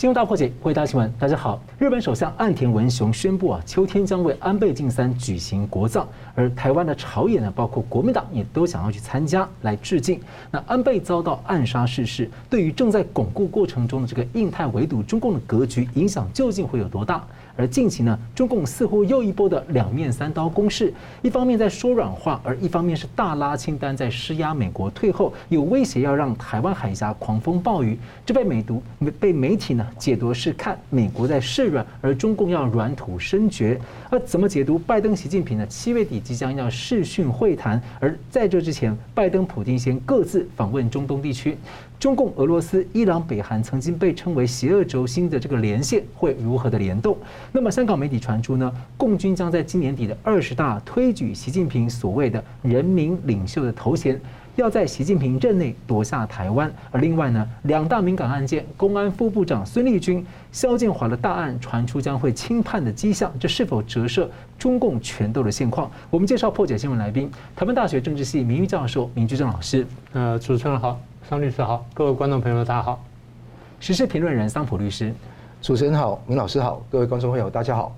新闻大破解，回答新闻。大家好，日本首相岸田文雄宣布啊，秋天将为安倍晋三举行国葬，而台湾的朝野呢，包括国民党也都想要去参加来致敬。那安倍遭到暗杀逝世，对于正在巩固过程中的这个印太围堵中共的格局影响究竟会有多大？而近期呢，中共似乎又一波的两面三刀攻势，一方面在说软话，而一方面是大拉清单在施压美国退后，有威胁要让台湾海峡狂风暴雨。这被美读被媒体呢解读是看美国在示软，而中共要软土深绝。而怎么解读拜登、习近平呢？七月底即将要视讯会谈，而在这之前，拜登、普京先各自访问中东地区。中共、俄罗斯、伊朗、北韩曾经被称为邪恶轴心的这个连线会如何的联动？那么香港媒体传出呢，共军将在今年底的二十大推举习近平所谓的人民领袖的头衔，要在习近平任内夺下台湾。而另外呢，两大敏感案件，公安副部长孙立军、肖建华的大案传出将会轻判的迹象，这是否折射中共权斗的现况？我们介绍破解新闻来宾，台湾大学政治系名誉教授明居正老师。呃，主持人好。桑律师好，各位观众朋友大家好。时事评论人桑普律师，主持人好，明老师好，各位观众朋友大家好。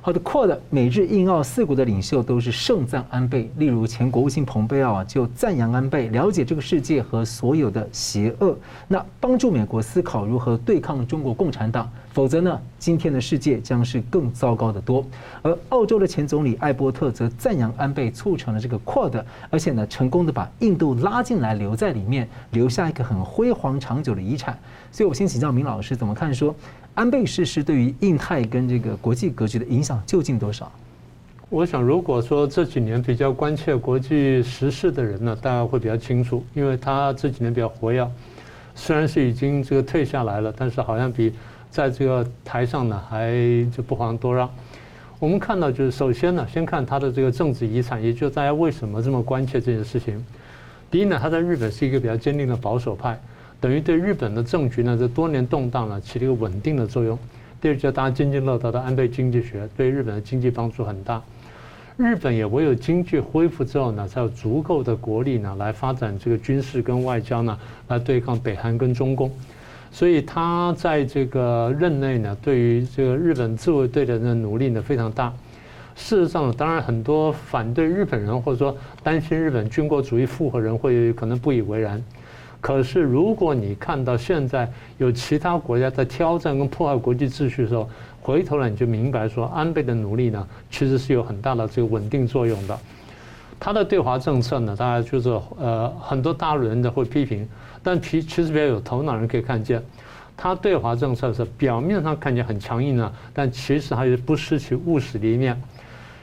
好的，Quad 美日印澳四国的领袖都是盛赞安倍，例如前国务卿蓬佩奥啊就赞扬安倍了解这个世界和所有的邪恶，那帮助美国思考如何对抗中国共产党，否则呢，今天的世界将是更糟糕的多。而澳洲的前总理艾伯特则赞扬安倍促成了这个 Quad，而且呢，成功的把印度拉进来，留在里面，留下一个很辉煌长久的遗产。所以我先请教明老师怎么看说。安倍逝世对于印太跟这个国际格局的影响究竟多少？我想，如果说这几年比较关切国际时事的人呢，大家会比较清楚，因为他这几年比较活跃，虽然是已经这个退下来了，但是好像比在这个台上呢还就不遑多让。我们看到，就是首先呢，先看他的这个政治遗产，也就是大家为什么这么关切这件事情。第一呢，他在日本是一个比较坚定的保守派。等于对日本的政局呢，这多年动荡呢，起了一个稳定的作用。第二，就大家津津乐道的安倍经济学，对日本的经济帮助很大。日本也唯有经济恢复之后呢，才有足够的国力呢，来发展这个军事跟外交呢，来对抗北韩跟中共。所以他在这个任内呢，对于这个日本自卫队的努力呢，非常大。事实上，当然很多反对日本人或者说担心日本军国主义复合人会可能不以为然。可是，如果你看到现在有其他国家在挑战跟破坏国际秩序的时候，回头来你就明白说，安倍的努力呢，其实是有很大的这个稳定作用的。他的对华政策呢，大家就是呃很多大陆人的会批评，但其其实比较有头脑人可以看见，他对华政策是表面上看起来很强硬呢，但其实还是不失其务实的一面。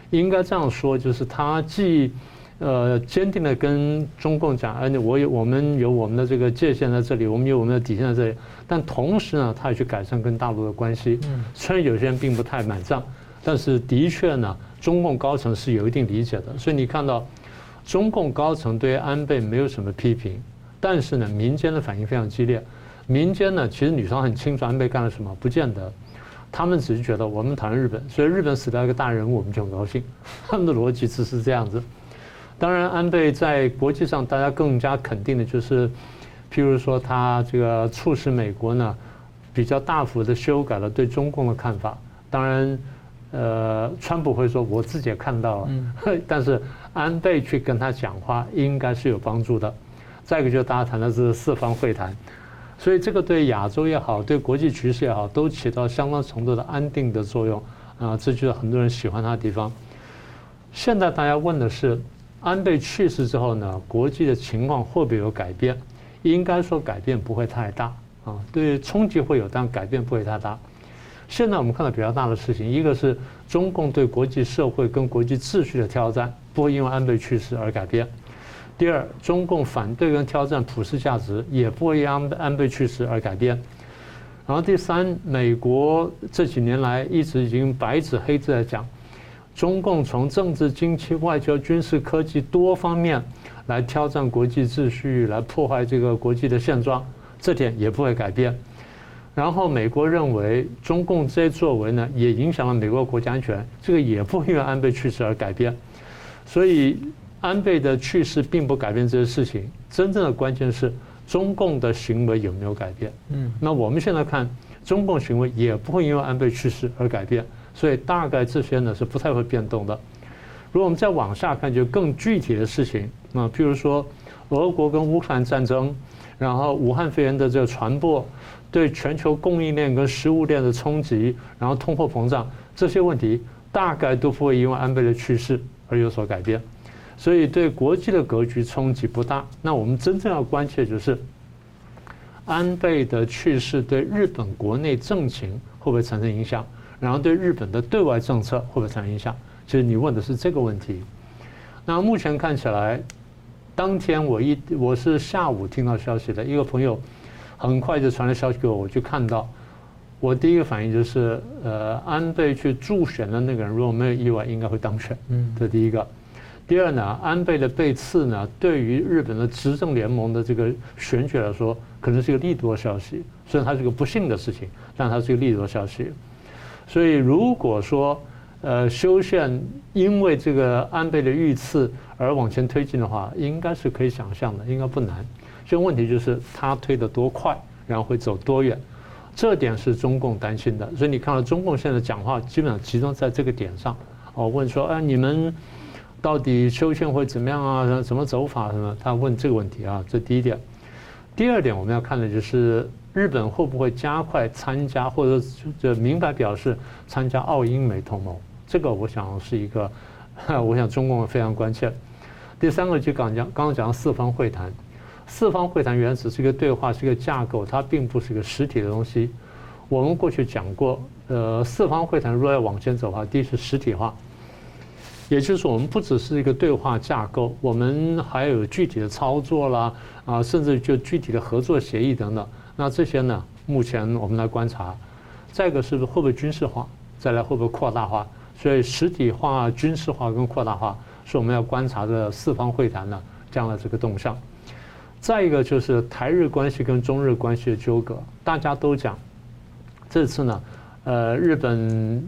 应该这样说，就是他既。呃，坚定的跟中共讲，而且我有我们有我们的这个界限在这里，我们有我们的底线在这里。但同时呢，他也去改善跟大陆的关系。嗯虽然有些人并不太买账，但是的确呢，中共高层是有一定理解的。所以你看到，中共高层对安倍没有什么批评，但是呢，民间的反应非常激烈。民间呢，其实女生很清楚安倍干了什么，不见得。他们只是觉得我们讨厌日本，所以日本死掉一个大人物，我们就很高兴。他们的逻辑只是这样子。当然，安倍在国际上大家更加肯定的就是，譬如说他这个促使美国呢比较大幅的修改了对中共的看法。当然，呃，川普会说我自己也看到了，但是安倍去跟他讲话应该是有帮助的。再一个就是大家谈的是四方会谈，所以这个对亚洲也好，对国际局势也好，都起到相当程度的安定的作用啊，这就是很多人喜欢他的地方。现在大家问的是。安倍去世之后呢，国际的情况会不会有改变？应该说改变不会太大啊，对冲击会有，但改变不会太大。现在我们看到比较大的事情，一个是中共对国际社会跟国际秩序的挑战，不会因为安倍去世而改变；第二，中共反对跟挑战普世价值，也不会因安安倍去世而改变。然后第三，美国这几年来一直已经白纸黑字在讲。中共从政治、经济、外交、军事、科技多方面来挑战国际秩序，来破坏这个国际的现状，这点也不会改变。然后美国认为中共这些作为呢，也影响了美国国家安全，这个也不会因为安倍去世而改变。所以安倍的去世并不改变这些事情，真正的关键是中共的行为有没有改变。嗯，那我们现在看。中共行为也不会因为安倍去世而改变，所以大概这些呢是不太会变动的。如果我们再往下看，就更具体的事情，那譬如说俄国跟乌克兰战争，然后武汉肺炎的这个传播，对全球供应链跟食物链的冲击，然后通货膨胀这些问题，大概都不会因为安倍的去世而有所改变，所以对国际的格局冲击不大。那我们真正要关切就是。安倍的去世对日本国内政情会不会产生影响？然后对日本的对外政策会不会产生影响？其实你问的是这个问题。那目前看起来，当天我一我是下午听到消息的，一个朋友很快就传了消息给我，我就看到，我第一个反应就是，呃，安倍去助选的那个人如果没有意外，应该会当选。嗯，这第一个。第二呢，安倍的被刺呢，对于日本的执政联盟的这个选举来说，可能是一个利多消息。虽然它是个不幸的事情，但它是一个利多消息。所以如果说呃修宪因为这个安倍的遇刺而往前推进的话，应该是可以想象的，应该不难。这个问题就是它推得多快，然后会走多远，这点是中共担心的。所以你看到中共现在讲话基本上集中在这个点上。哦，问说，哎，你们。到底修宪会怎么样啊？怎么走法什么？他问这个问题啊，这第一点。第二点，我们要看的就是日本会不会加快参加，或者就明白表示参加澳英美同盟。这个我想是一个，我想中共非常关切。第三个就刚讲，刚刚讲的四方会谈，四方会谈原只是一个对话，是一个架构，它并不是一个实体的东西。我们过去讲过，呃，四方会谈如果要往前走的话，第一是实体化。也就是，我们不只是一个对话架构，我们还有具体的操作啦，啊，甚至就具体的合作协议等等。那这些呢，目前我们来观察。再一个是不是会不会军事化？再来会不会扩大化？所以实体化、军事化跟扩大化是我们要观察的四方会谈呢这样的这个动向。再一个就是台日关系跟中日关系的纠葛，大家都讲，这次呢，呃，日本。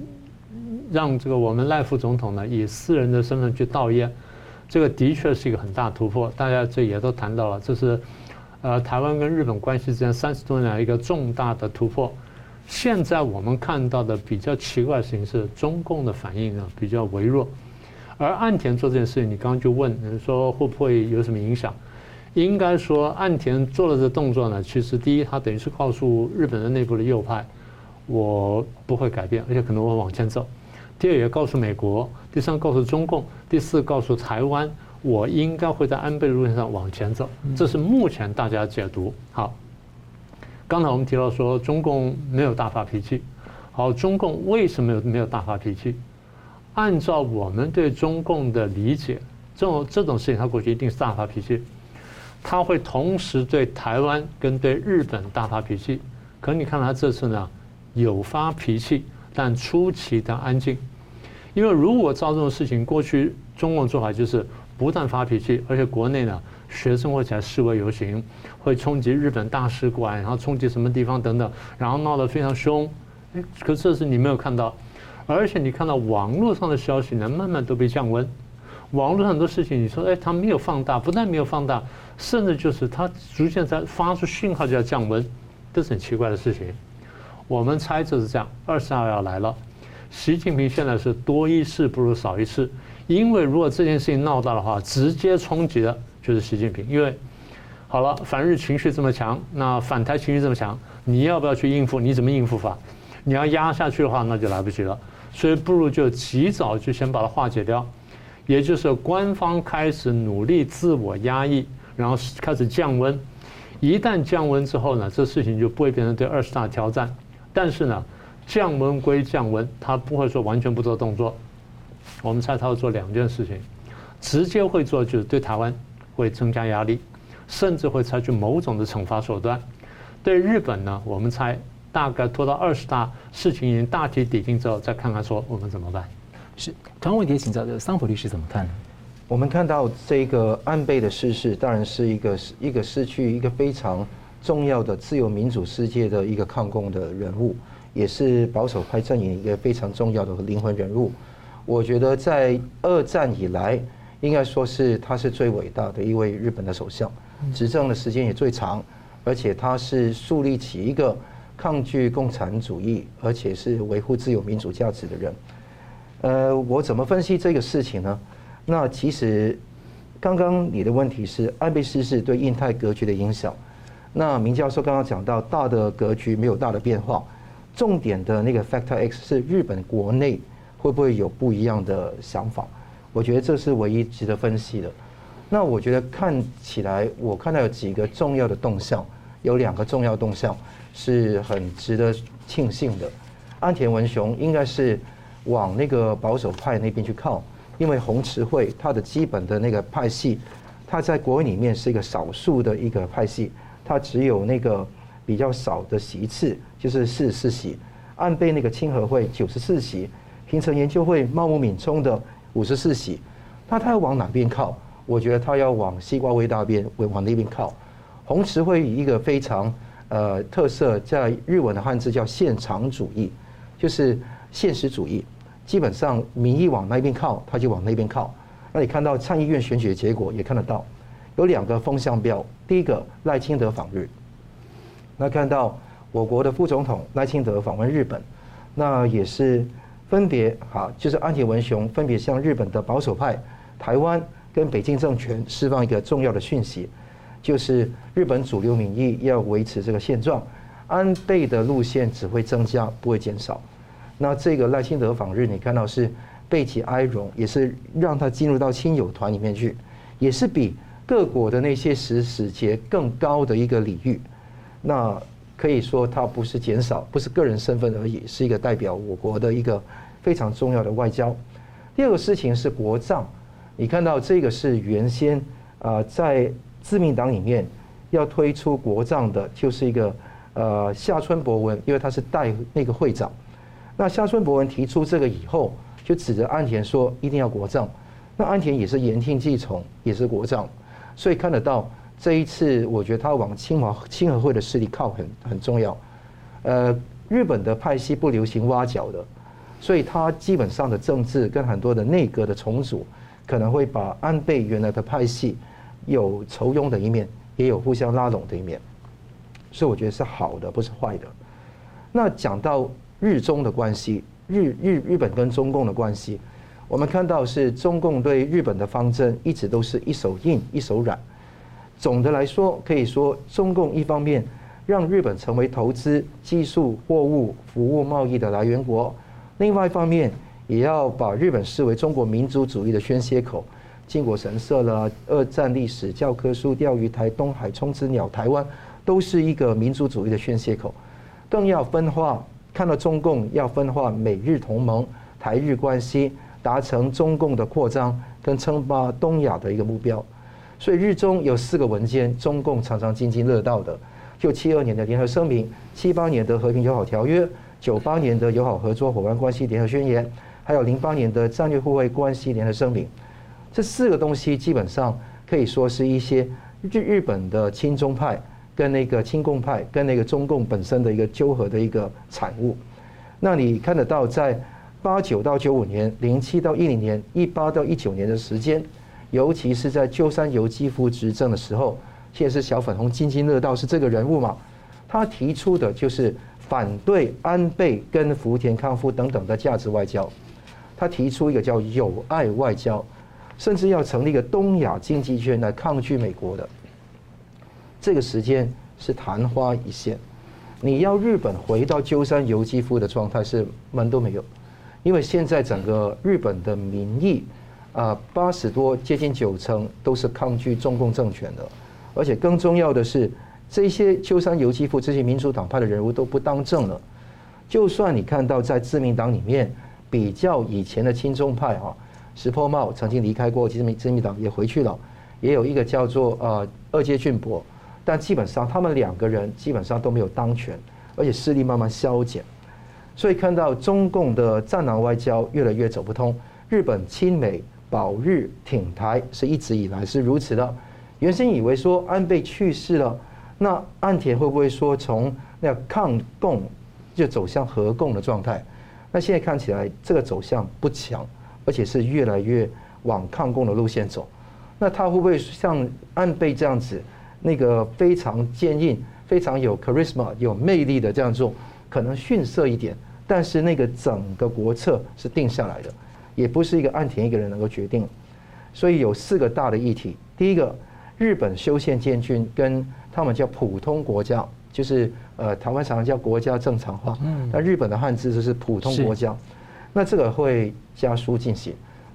让这个我们赖副总统呢以私人的身份去悼唁，这个的确是一个很大突破。大家这也都谈到了，这是呃台湾跟日本关系之间三十多年来一个重大的突破。现在我们看到的比较奇怪的事情是，中共的反应呢比较微弱。而岸田做这件事情，你刚刚就问说会不会有什么影响？应该说岸田做了这动作呢，其实第一他等于是告诉日本的内部的右派，我不会改变，而且可能我往前走。第二，也告诉美国；第三，告诉中共；第四，告诉台湾，我应该会在安倍的路线上往前走。这是目前大家解读。好，刚才我们提到说中共没有大发脾气。好，中共为什么有没有大发脾气？按照我们对中共的理解，这种这种事情，他过去一定是大发脾气。他会同时对台湾跟对日本大发脾气。可你看他这次呢，有发脾气，但出奇的安静。因为如果照这种事情，过去中共做法就是不但发脾气，而且国内呢学生会起来示威游行，会冲击日本大使馆，然后冲击什么地方等等，然后闹得非常凶。哎，可这次你没有看到，而且你看到网络上的消息呢，慢慢都被降温。网络上很多事情，你说哎，它没有放大，不但没有放大，甚至就是它逐渐在发出讯号就要降温，这是很奇怪的事情。我们猜测是这样，二十号要来了。习近平现在是多一事不如少一事，因为如果这件事情闹大的话，直接冲击的就是习近平。因为好了，反日情绪这么强，那反台情绪这么强，你要不要去应付？你怎么应付法？你要压下去的话，那就来不及了。所以不如就及早就先把它化解掉，也就是官方开始努力自我压抑，然后开始降温。一旦降温之后呢，这事情就不会变成对二十大挑战。但是呢，降温归降温，他不会说完全不做动作。我们猜他会做两件事情，直接会做就是对台湾会增加压力，甚至会采取某种的惩罚手段。对日本呢，我们猜大概拖到二十大事情已经大体抵定之后，再看看说我们怎么办。是，同样问题请教这桑普律师怎么看呢？我们看到这个安倍的逝世，当然是一个一个失去一个非常重要的自由民主世界的一个抗共的人物。也是保守派阵营一个非常重要的灵魂人物。我觉得在二战以来，应该说是他是最伟大的一位日本的首相，执政的时间也最长，而且他是树立起一个抗拒共产主义，而且是维护自由民主价值的人。呃，我怎么分析这个事情呢？那其实刚刚你的问题是安倍失势对印太格局的影响。那明教授刚刚讲到大的格局没有大的变化，重点的那个 Factor X 是日本国内会不会有不一样的想法？我觉得这是唯一值得分析的。那我觉得看起来，我看到有几个重要的动向，有两个重要动向是很值得庆幸的。安田文雄应该是往那个保守派那边去靠，因为红池会它的基本的那个派系，它在国会里面是一个少数的一个派系。他只有那个比较少的席次，就是四十四席，岸被那个清和会九十四席，平成研究会茂木敏充的五十四席，那他要往哪边靠？我觉得他要往西瓜威大边，往那边靠。宏池会以一个非常呃特色，在日文的汉字叫现场主义，就是现实主义，基本上民意往那边靠，他就往那边靠。那你看到参议院选举的结果也看得到。有两个风向标，第一个赖清德访日，那看到我国的副总统赖清德访问日本，那也是分别哈，就是安田文雄分别向日本的保守派、台湾跟北京政权释放一个重要的讯息，就是日本主流民意要维持这个现状，安倍的路线只会增加不会减少。那这个赖清德访日，你看到是背起哀荣，也是让他进入到亲友团里面去，也是比。各国的那些使使节更高的一个礼遇，那可以说它不是减少，不是个人身份而已，是一个代表我国的一个非常重要的外交。第二个事情是国葬，你看到这个是原先啊在自民党里面要推出国葬的，就是一个呃夏春博文，因为他是代那个会长。那夏春博文提出这个以后，就指着岸田说一定要国葬，那岸田也是言听计从，也是国葬。所以看得到这一次，我觉得他往清华清和会的势力靠很很重要。呃，日本的派系不流行挖角的，所以他基本上的政治跟很多的内阁的重组，可能会把安倍原来的派系有酬庸的一面，也有互相拉拢的一面。所以我觉得是好的，不是坏的。那讲到日中的关系，日日日本跟中共的关系。我们看到是中共对日本的方针一直都是一手硬一手软。总的来说，可以说中共一方面让日本成为投资、技术、货物、服务贸易的来源国，另外一方面也要把日本视为中国民族主义的宣泄口。靖国神社啦、二战历史教科书、钓鱼台、东海冲之鸟、台湾，都是一个民族主义的宣泄口。更要分化，看到中共要分化美日同盟、台日关系。达成中共的扩张跟称霸东亚的一个目标，所以日中有四个文件，中共常常津津乐道的，就七二年的联合声明、七八年的和平友好条约、九八年的友好合作伙伴关系联合宣言，还有零八年的战略互惠关系联合声明。这四个东西基本上可以说是一些日日本的亲中派跟那个亲共派跟那个中共本身的一个纠合的一个产物。那你看得到在。八九到九五年，零七到一零年，一八到一九年的时间，尤其是在鸠山由纪夫执政的时候，现在是小粉红津津乐道是这个人物嘛？他提出的就是反对安倍跟福田康夫等等的价值外交，他提出一个叫友爱外交，甚至要成立一个东亚经济圈来抗拒美国的。这个时间是昙花一现，你要日本回到鸠山由纪夫的状态是门都没有。因为现在整个日本的民意，啊，八十多接近九成都是抗拒中共政权的，而且更重要的是，这些鸠山由纪夫这些民主党派的人物都不当政了。就算你看到在自民党里面比较以前的亲中派啊，石破茂曾经离开过自民自民党也回去了，也有一个叫做呃二阶俊博，但基本上他们两个人基本上都没有当权，而且势力慢慢消减。所以看到中共的战狼外交越来越走不通，日本亲美保日挺台是一直以来是如此的。原先以为说安倍去世了，那岸田会不会说从那抗共就走向和共的状态？那现在看起来这个走向不强，而且是越来越往抗共的路线走。那他会不会像安倍这样子，那个非常坚硬？非常有 charisma、有魅力的这样做，可能逊色一点，但是那个整个国策是定下来的，也不是一个岸田一个人能够决定。所以有四个大的议题，第一个，日本修宪建军跟他们叫普通国家，就是呃台湾常常叫国家正常化，那日本的汉字就是普通国家，那这个会加速进行，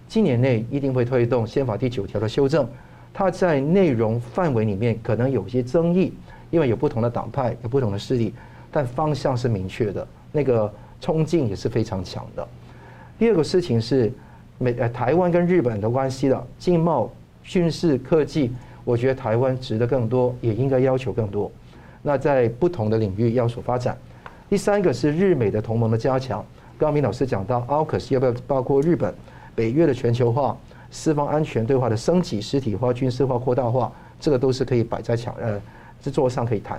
今年内一定会推动宪法第九条的修正，它在内容范围里面可能有些争议，因为有不同的党派有不同的势力，但方向是明确的，那个冲劲也是非常强的。第二个事情是。美呃，台湾跟日本的关系了，经贸、军事、科技，我觉得台湾值得更多，也应该要求更多。那在不同的领域要所发展。第三个是日美的同盟的加强。刚明老师讲到，AUKUS 要不要包括日本、北约的全球化、四方安全对话的升级、实体化、军事化、扩大化，这个都是可以摆在墙呃这桌上可以谈。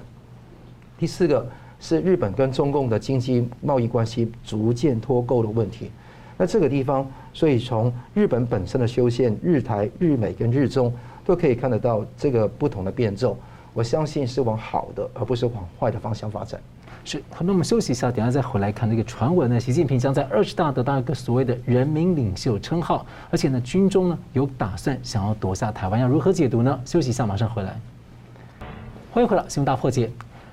第四个是日本跟中共的经济贸易关系逐渐脱钩的问题。那这个地方，所以从日本本身的修宪，日台、日美跟日中都可以看得到这个不同的变奏。我相信是往好的，而不是往坏的方向发展。是，那我们休息一下，等下再回来看这个传闻呢。习近平将在二十大得到一个所谓的人民领袖称号，而且呢，军中呢有打算想要夺下台湾，要如何解读呢？休息一下，马上回来。欢迎回来，新闻大破解。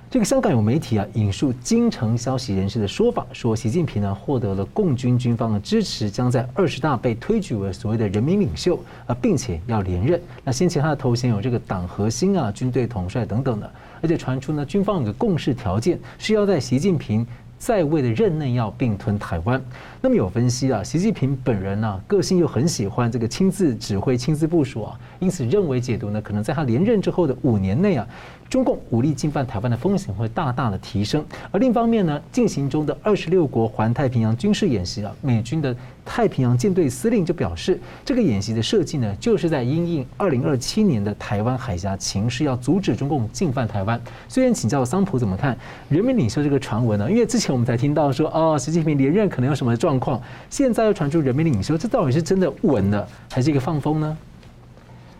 这个香港有媒体啊引述京城消息人士的说法，说习近平呢获得了共军军方的支持，将在二十大被推举为所谓的人民领袖啊，并且要连任。那先前他的头衔有这个党核心啊、军队统帅等等的，而且传出呢军方有个共识条件，是要在习近平在位的任内要并吞台湾。那么有分析啊，习近平本人呢个性又很喜欢这个亲自指挥、亲自部署啊，因此认为解读呢可能在他连任之后的五年内啊。中共武力进犯台湾的风险会大大的提升，而另一方面呢，进行中的二十六国环太平洋军事演习啊，美军的太平洋舰队司令就表示，这个演习的设计呢，就是在因应二零二七年的台湾海峡情势，要阻止中共进犯台湾。虽然请教桑普怎么看人民领袖这个传闻呢？因为之前我们才听到说，哦，习近平连任可能有什么状况，现在又传出人民领袖，这到底是真的稳了，还是一个放风呢？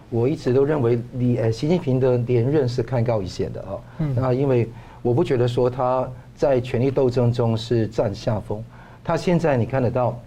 我一直都认为你呃习近平的连任是看高一线的啊，那因为我不觉得说他在权力斗争中是占下风，他现在你看得到，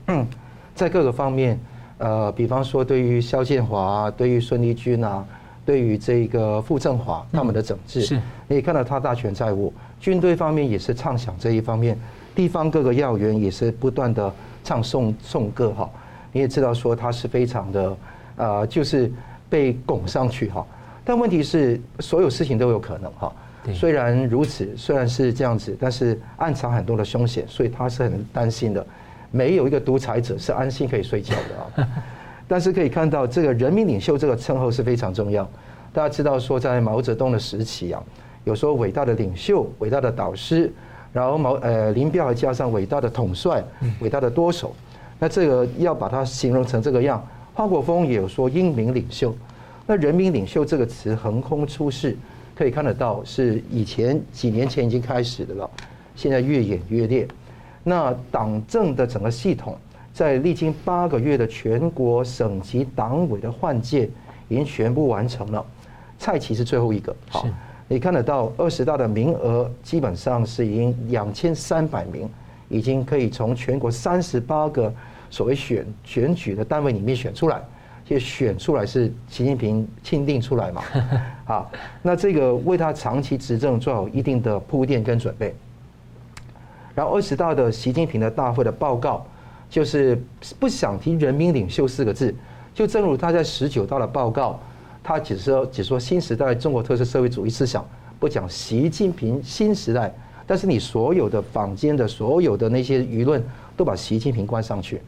在各个方面，呃，比方说对于肖建华啊，对于孙立军啊，对于这个傅政华他们的整治，是，你也看到他大权在握，军队方面也是畅想这一方面，地方各个要员也是不断的唱颂颂歌哈，你也知道说他是非常的呃就是。被拱上去哈，但问题是所有事情都有可能哈。虽然如此，虽然是这样子，但是暗藏很多的凶险，所以他是很担心的。没有一个独裁者是安心可以睡觉的啊。但是可以看到，这个人民领袖这个称号是非常重要。大家知道说，在毛泽东的时期啊，有说伟大的领袖、伟大的导师，然后毛呃林彪还加上伟大的统帅、伟大的舵手。那这个要把它形容成这个样。华国峰也有说英明领袖，那人民领袖这个词横空出世，可以看得到是以前几年前已经开始的了，现在越演越烈。那党政的整个系统，在历经八个月的全国省级党委的换届，已经全部完成了。蔡奇是最后一个，好，你看得到二十大的名额基本上是已经两千三百名，已经可以从全国三十八个。所谓选选举的单位里面选出来，就选出来是习近平 钦定出来嘛？啊，那这个为他长期执政做好一定的铺垫跟准备。然后二十大的习近平的大会的报告，就是不想提“人民领袖”四个字，就正如他在十九大的报告，他只说只说新时代中国特色社会主义思想，不讲习近平新时代。但是你所有的坊间的所有的那些舆论，都把习近平关上去。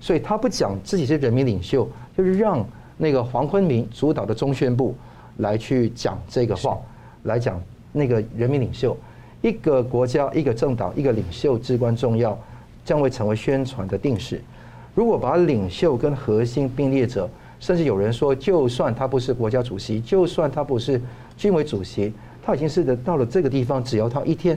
所以他不讲自己是人民领袖，就是让那个黄坤明主导的中宣部来去讲这个话，来讲那个人民领袖，一个国家、一个政党、一个领袖至关重要，将会成为宣传的定式。如果把领袖跟核心并列者，甚至有人说，就算他不是国家主席，就算他不是军委主席，他已经是到了这个地方，只要他一天，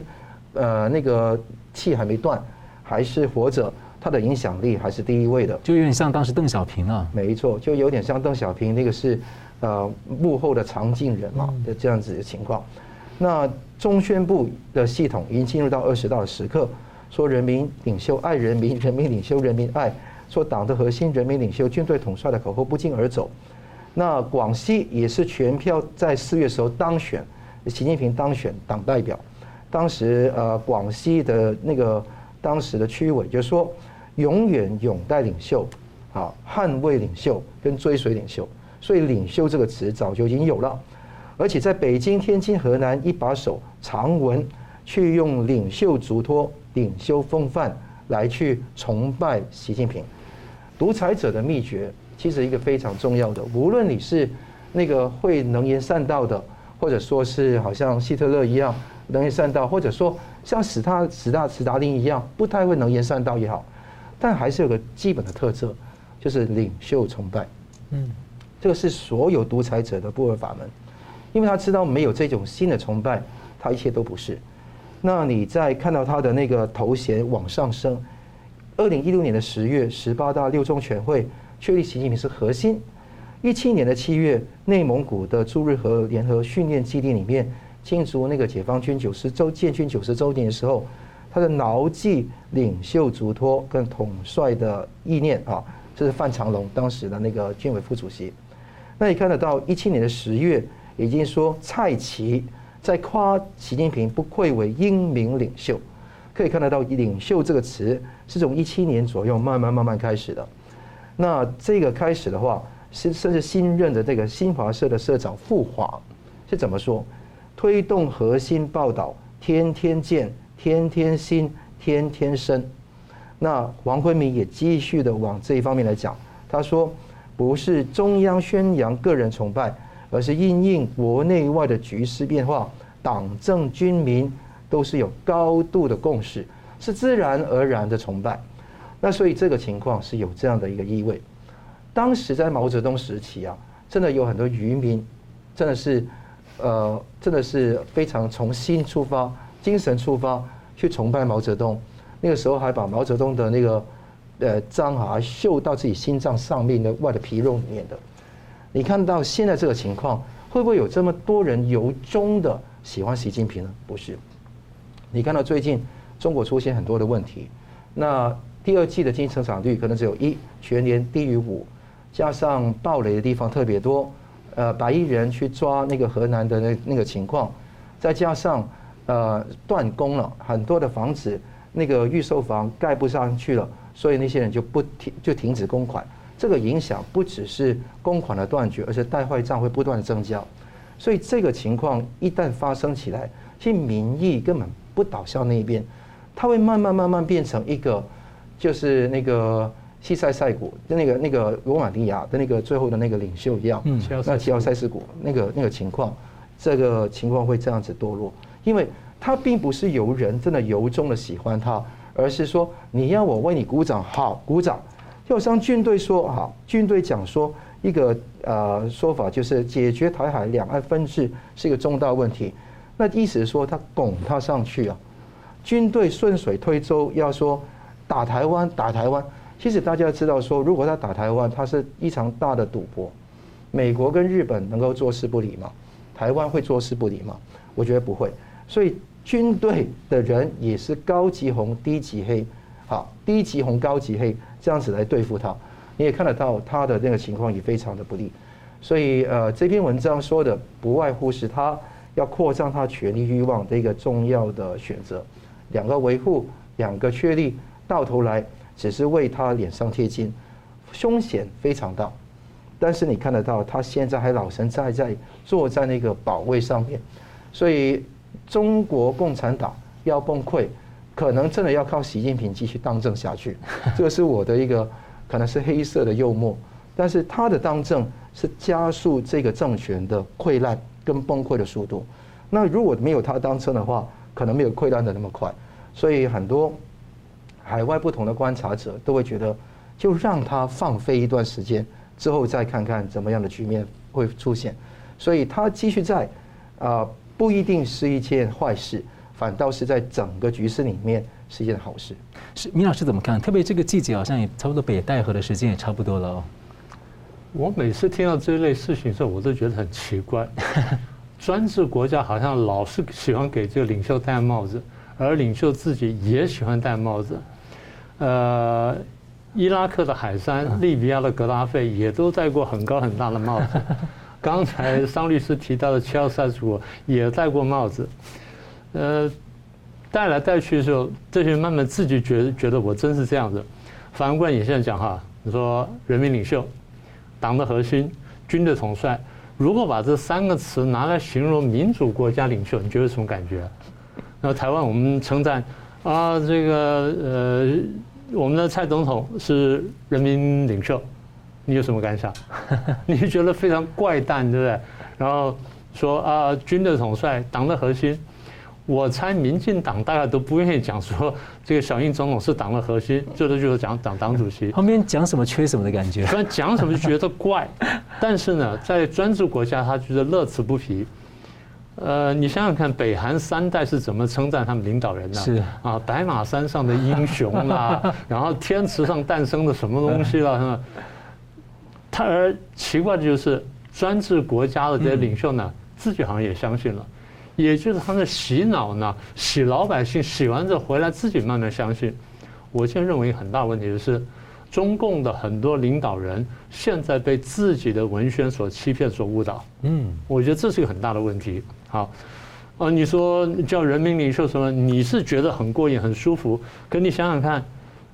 呃，那个气还没断，还是活着。他的影响力还是第一位的，就有点像当时邓小平啊，没错，就有点像邓小平那个是呃幕后的常进人嘛的这样子的情况。那中宣部的系统已经进入到二十大的时刻，说人民领袖爱人民，人民领袖人民爱，说党的核心人民领袖军队统帅的口号不胫而走。那广西也是全票在四月时候当选，习近平当选党代表。当时呃，广西的那个当时的区委就说，永远拥戴领袖，啊，捍卫领袖跟追随领袖。所以“领袖”这个词早就已经有了，而且在北京、天津、河南一把手长文去用领袖嘱托、领袖风范来去崇拜习近平。独裁者的秘诀其实一个非常重要的，无论你是那个会能言善道的，或者说是好像希特勒一样能言善道，或者说像史他史大史达林一样不太会能言善道也好，但还是有个基本的特色，就是领袖崇拜。嗯。这个是所有独裁者的不二法门，因为他知道没有这种新的崇拜，他一切都不是。那你在看到他的那个头衔往上升，二零一六年的十月，十八大六中全会确立习近平是核心。一七年的七月，内蒙古的朱日和联合训练基地里面庆祝那个解放军九十周建军九十周年的时候，他的牢记领袖嘱托跟统帅的意念啊，这是范长龙当时的那个军委副主席。那你看得到，一七年的十月，已经说蔡奇在夸习近平不愧为英明领袖，可以看得到“领袖”这个词是从一七年左右慢慢慢慢开始的。那这个开始的话，是甚至新任的这个新华社的社长傅华是怎么说？推动核心报道，天天见，天天新，天天深。那王坤明也继续的往这一方面来讲，他说。不是中央宣扬个人崇拜，而是因应国内外的局势变化，党政军民都是有高度的共识，是自然而然的崇拜。那所以这个情况是有这样的一个意味。当时在毛泽东时期啊，真的有很多渔民，真的是，呃，真的是非常从心出发、精神出发去崇拜毛泽东。那个时候还把毛泽东的那个。呃，章啊，绣到自己心脏上面的外的皮肉里面的。你看到现在这个情况，会不会有这么多人由衷的喜欢习近平呢？不是。你看到最近中国出现很多的问题，那第二季的经济成长率可能只有一，全年低于五，加上暴雷的地方特别多，呃，白衣人去抓那个河南的那那个情况，再加上呃断供了很多的房子，那个预售房盖不上去了。所以那些人就不停就停止公款，这个影响不只是公款的断绝，而且贷坏账会不断的增加。所以这个情况一旦发生起来，其实民意根本不倒向那一边，它会慢慢慢慢变成一个，就是那个西塞塞古，就那个那个罗马尼亚的那个最后的那个领袖一样，嗯，那齐奥塞斯古那个那个情况，这个情况会这样子堕落，因为他并不是由人真的由衷的喜欢他。而是说，你要我为你鼓掌，好鼓掌。就像军队说，好，军队讲说一个呃说法，就是解决台海两岸分治是一个重大问题。那意思是说，他拱他上去啊。军队顺水推舟，要说打台湾，打台湾。其实大家知道说，如果他打台湾，他是一场大的赌博。美国跟日本能够坐视不理吗？台湾会坐视不理吗？我觉得不会。所以。军队的人也是高级红、低级黑，好，低级红、高级黑这样子来对付他，你也看得到他的那个情况也非常的不利，所以呃这篇文章说的不外乎是他要扩张他权力欲望的一个重要的选择，两个维护，两个确立，到头来只是为他脸上贴金，凶险非常大，但是你看得到他现在还老神在在坐在那个宝位上面，所以。中国共产党要崩溃，可能真的要靠习近平继续当政下去。这个是我的一个可能是黑色的幽默，但是他的当政是加速这个政权的溃烂跟崩溃的速度。那如果没有他当政的话，可能没有溃烂的那么快。所以很多海外不同的观察者都会觉得，就让他放飞一段时间之后再看看怎么样的局面会出现。所以他继续在啊。不一定是一件坏事，反倒是在整个局势里面是一件好事。是，米老师怎么看？特别这个季节好像也差不多北戴河的时间也差不多了哦。我每次听到这类事情的时候，我都觉得很奇怪。专制国家好像老是喜欢给这个领袖戴帽子，而领袖自己也喜欢戴帽子。呃，伊拉克的海山、利比亚的格拉费也都戴过很高很大的帽子。刚才桑律师提到的齐奥塞斯库也戴过帽子。呃，戴来戴去的时候，这些人慢慢自己觉得觉得我真是这样子。反过来你现在讲哈，你说人民领袖、党的核心、军的统帅。如果把这三个词拿来形容民主国家领袖，你觉得什么感觉？那台湾我们称赞啊，这个呃，我们的蔡总统是人民领袖，你有什么感想？你觉得非常怪诞，对不对？然后说啊，军的统帅，党的核心。我猜民进党大概都不愿意讲说这个小英总统是党的核心，最多就是讲党党主席。旁边讲什么缺什么的感觉。虽然讲什么就觉得怪，但是呢，在专制国家他觉得乐此不疲。呃，你想想看，北韩三代是怎么称赞他们领导人的？是啊，白马山上的英雄啦，然后天池上诞生的什么东西啦？他而奇怪的就是专制国家的这些领袖呢，自己好像也相信了。也就是他的洗脑呢，洗老百姓，洗完之后回来自己慢慢相信。我现在认为很大问题就是，中共的很多领导人现在被自己的文宣所欺骗、所误导。嗯，我觉得这是一个很大的问题。好，呃，你说叫人民领袖什么？你是觉得很过瘾、很舒服？可你想想看，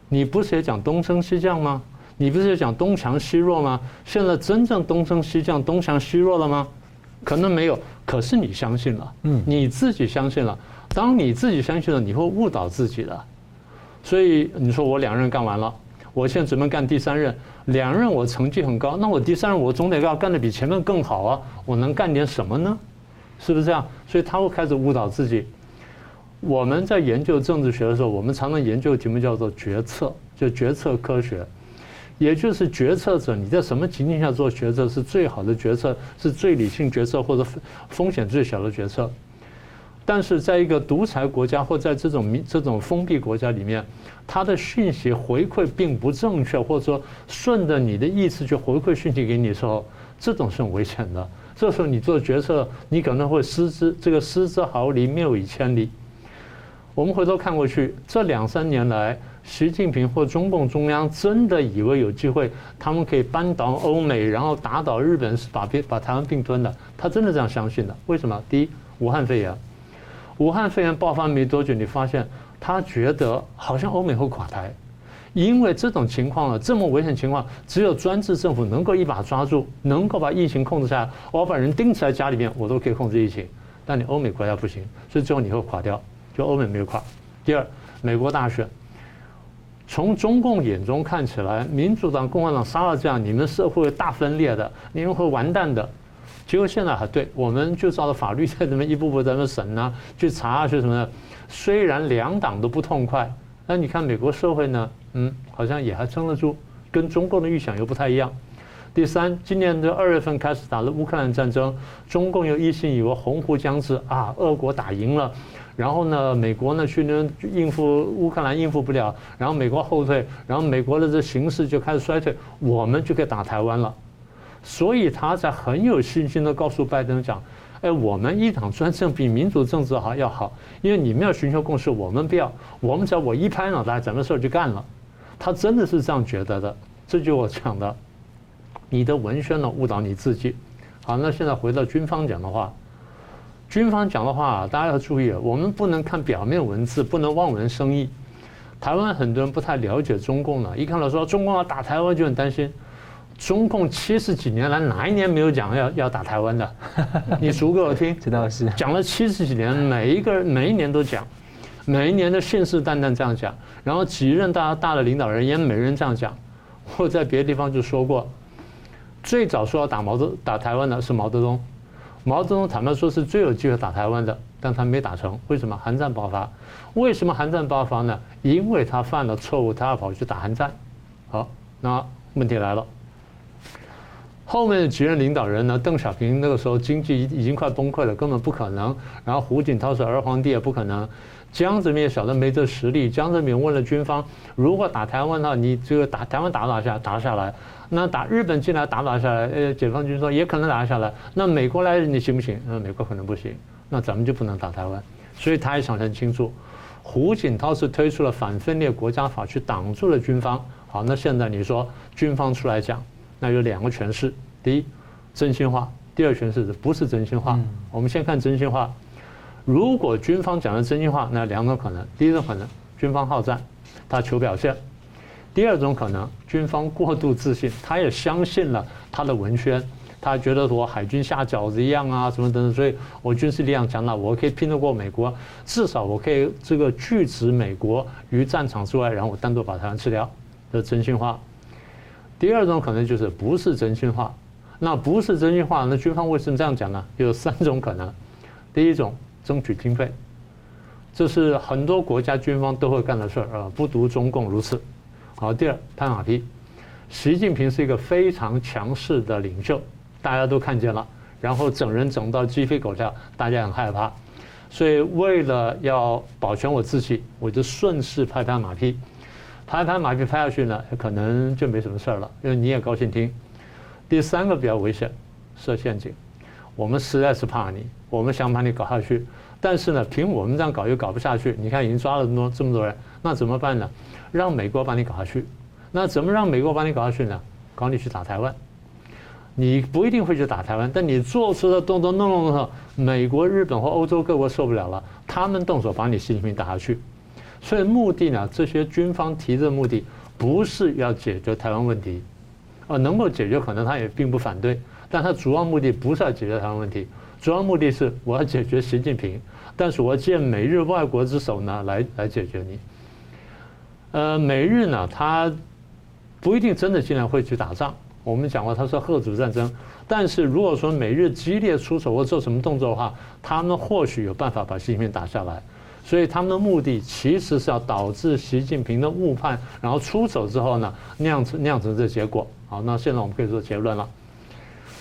你不是也讲东升西降吗？你不是也讲东强西弱吗？现在真正东升西降、东强西弱了吗？可能没有。可是你相信了，嗯，你自己相信了。当你自己相信了，你会误导自己的。所以你说我两任干完了，我现在准备干第三任，两任我成绩很高，那我第三任我总得要干得比前面更好啊！我能干点什么呢？是不是这样？所以他会开始误导自己。我们在研究政治学的时候，我们常常研究的题目叫做决策，就决策科学。也就是决策者，你在什么情境下做决策是最好的决策，是最理性决策或者风险最小的决策。但是在一个独裁国家或在这种这种封闭国家里面，它的讯息回馈并不正确，或者说顺着你的意思去回馈讯息给你的时候，这种是很危险的。这时候你做决策，你可能会失之这个失之毫厘，谬以千里。我们回头看过去，这两三年来。习近平或中共中央真的以为有机会，他们可以扳倒欧美，然后打倒日本，是把并把台湾并吞的？他真的这样相信的？为什么？第一，武汉肺炎，武汉肺炎爆发没多久，你发现他觉得好像欧美会垮台，因为这种情况啊，这么危险情况，只有专制政府能够一把抓住，能够把疫情控制下来。我把人钉在家里面，我都可以控制疫情，但你欧美国家不行，所以最后你会垮掉。就欧美没有垮。第二，美国大选。从中共眼中看起来，民主党、共和党杀了这样，你们社会大分裂的，你们会完蛋的。结果现在还对，我们就照着法律在这边一步步在那审呢，去查啊去什么的。虽然两党都不痛快，那你看美国社会呢，嗯，好像也还撑得住，跟中共的预想又不太一样。第三，今年的二月份开始打了乌克兰战争，中共又一心以为洪湖将至啊，俄国打赢了。然后呢，美国呢去那应付乌克兰应付不了，然后美国后退，然后美国的这形势就开始衰退，我们就可以打台湾了。所以他在很有信心的告诉拜登讲：“哎，我们一党专政比民主政治好要好，因为你们要寻求共识，我们不要，我们只要我一拍脑袋，整个事儿就干了。”他真的是这样觉得的，这就我讲的，你的文宣呢误导你自己。好，那现在回到军方讲的话。军方讲的话，大家要注意，我们不能看表面文字，不能望文生义。台湾很多人不太了解中共了，一看到说中共要打台湾就很担心。中共七十几年来哪一年没有讲要要打台湾的？你数给我听。这倒是讲了七十几年，每一个人每一年都讲，每一年都信誓旦旦这样讲。然后几任大大的领导人也每人这样讲。我在别的地方就说过，最早说要打毛泽打台湾的是毛泽东。毛泽东坦白说是最有机会打台湾的，但他没打成。为什么？韩战爆发。为什么韩战爆发呢？因为他犯了错误，他要跑去打韩战。好，那问题来了。后面的几任领导人呢？邓小平那个时候经济已经快崩溃了，根本不可能。然后胡锦涛是儿皇帝也不可能。江泽民也晓得没这实力。江泽民问了军方：如果打台湾的话，你这个打台湾打不打下打下来？那打日本进来打不打下来？呃，解放军说也可能打下来。那美国来你行不行？那美国可能不行。那咱们就不能打台湾。所以他也想得很清楚。胡锦涛是推出了反分裂国家法去挡住了军方。好，那现在你说军方出来讲。那有两个诠释：第一，真心话；第二，诠释是不是真心话。我们先看真心话。如果军方讲的真心话，那两种可能：第一种可能，军方好战，他求表现；第二种可能，军方过度自信，他也相信了他的文宣，他觉得我海军下饺子一样啊，什么等等，所以我军事力量强大，我可以拼得过美国，至少我可以这个拒止美国于战场之外，然后我单独把台湾吃掉，这真心话。第二种可能就是不是真心话，那不是真心话，那军方为什么这样讲呢？有三种可能。第一种，争取经费，这是很多国家军方都会干的事儿啊，不独中共如此。好，第二，拍马屁，习近平是一个非常强势的领袖，大家都看见了，然后整人整到鸡飞狗跳，大家很害怕，所以为了要保全我自己，我就顺势拍拍马屁。拍拍马屁拍下去呢，可能就没什么事儿了，因为你也高兴听。第三个比较危险，设陷阱。我们实在是怕你，我们想把你搞下去，但是呢，凭我们这样搞又搞不下去。你看已经抓了这么多这么多人，那怎么办呢？让美国把你搞下去。那怎么让美国把你搞下去呢？搞你去打台湾。你不一定会去打台湾，但你做出的动作弄弄弄，美国、日本或欧洲各国受不了了，他们动手把你习近平打下去。所以目的呢，这些军方提的目的不是要解决台湾问题，啊，能够解决可能他也并不反对，但他主要目的不是要解决台湾问题，主要目的是我要解决习近平，但是我要借美日外国之手呢来来解决你。呃，美日呢，他不一定真的竟然会去打仗，我们讲过他说吓阻战争，但是如果说美日激烈出手或做什么动作的话，他们或许有办法把习近平打下来。所以他们的目的其实是要导致习近平的误判，然后出手之后呢，酿成酿成这结果。好，那现在我们可以做结论了。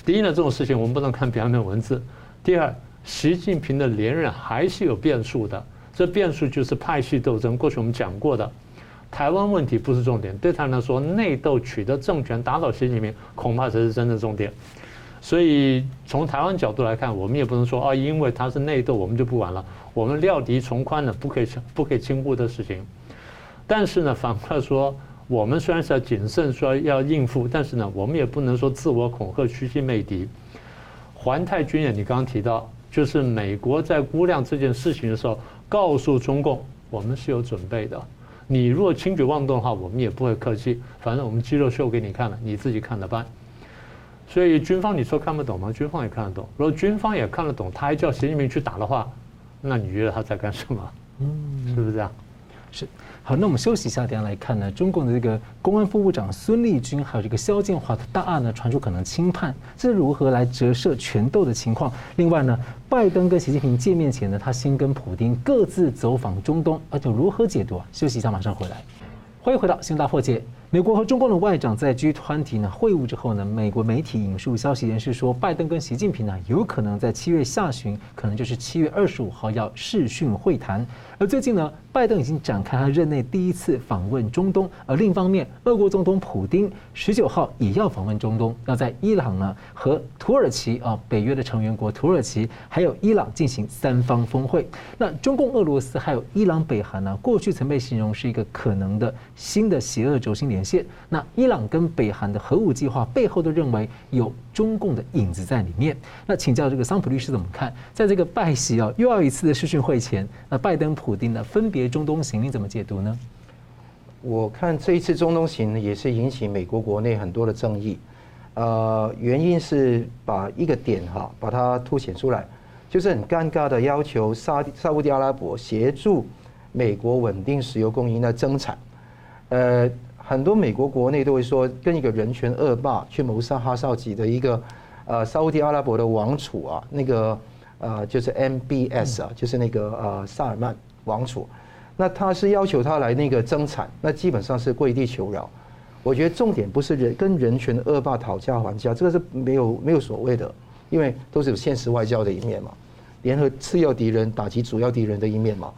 第一呢，这种事情我们不能看表面文字；第二，习近平的连任还是有变数的。这变数就是派系斗争。过去我们讲过的，台湾问题不是重点，对他来说，内斗取得政权、打倒习近平，恐怕才是真的重点。所以从台湾角度来看，我们也不能说啊，因为他是内斗，我们就不玩了。我们料敌从宽的，不可以不可以轻忽的事情。但是呢，反过来说，我们虽然是要谨慎说要应付，但是呢，我们也不能说自我恐吓、虚心媚敌。环太军演，你刚刚提到，就是美国在估量这件事情的时候，告诉中共，我们是有准备的。你如果轻举妄动的话，我们也不会客气，反正我们肌肉秀给你看了，你自己看着办。所以军方你说看不懂吗？军方也看得懂。如果军方也看得懂，他还叫习近平去打的话，那你觉得他在干什么？嗯，是不是这样？是。好，那我们休息一下，等下来看呢，中共的这个公安副部长孙立军，还有这个肖建华的大案呢，传出可能轻判，这是如何来折射权斗的情况？另外呢，拜登跟习近平见面前呢，他先跟普丁各自走访中东，而且如何解读啊？休息一下，马上回来。欢迎回到《新大破解》。美国和中共的外长在 G20 呢会晤之后呢，美国媒体引述消息人士说，拜登跟习近平呢有可能在七月下旬，可能就是七月二十五号要视讯会谈。而最近呢，拜登已经展开他任内第一次访问中东。而另一方面，俄国总统普丁十九号也要访问中东，要在伊朗呢和土耳其啊北约的成员国土耳其还有伊朗进行三方峰会。那中共、俄罗斯还有伊朗、北韩呢，过去曾被形容是一个可能的新的邪恶轴心连线。那伊朗跟北韩的核武计划背后都认为有中共的影子在里面。那请教这个桑普律师怎么看？在这个拜习啊又要一次的视讯会前，那拜登普。普丁的分别中东行，你怎么解读呢？我看这一次中东行也是引起美国国内很多的争议，呃，原因是把一个点哈，把它凸显出来，就是很尴尬的要求沙沙乌地阿拉伯协助美国稳定石油供应的增产，呃，很多美国国内都会说，跟一个人权恶霸去谋杀哈少吉的一个呃沙乌地阿拉伯的王储啊，那个呃就是 MBS 啊，就是那个呃萨尔曼。王储，那他是要求他来那个增产，那基本上是跪地求饶。我觉得重点不是人跟人权的恶霸讨价还价，这个是没有没有所谓的，因为都是有现实外交的一面嘛，联合次要敌人打击主要敌人的一面嘛。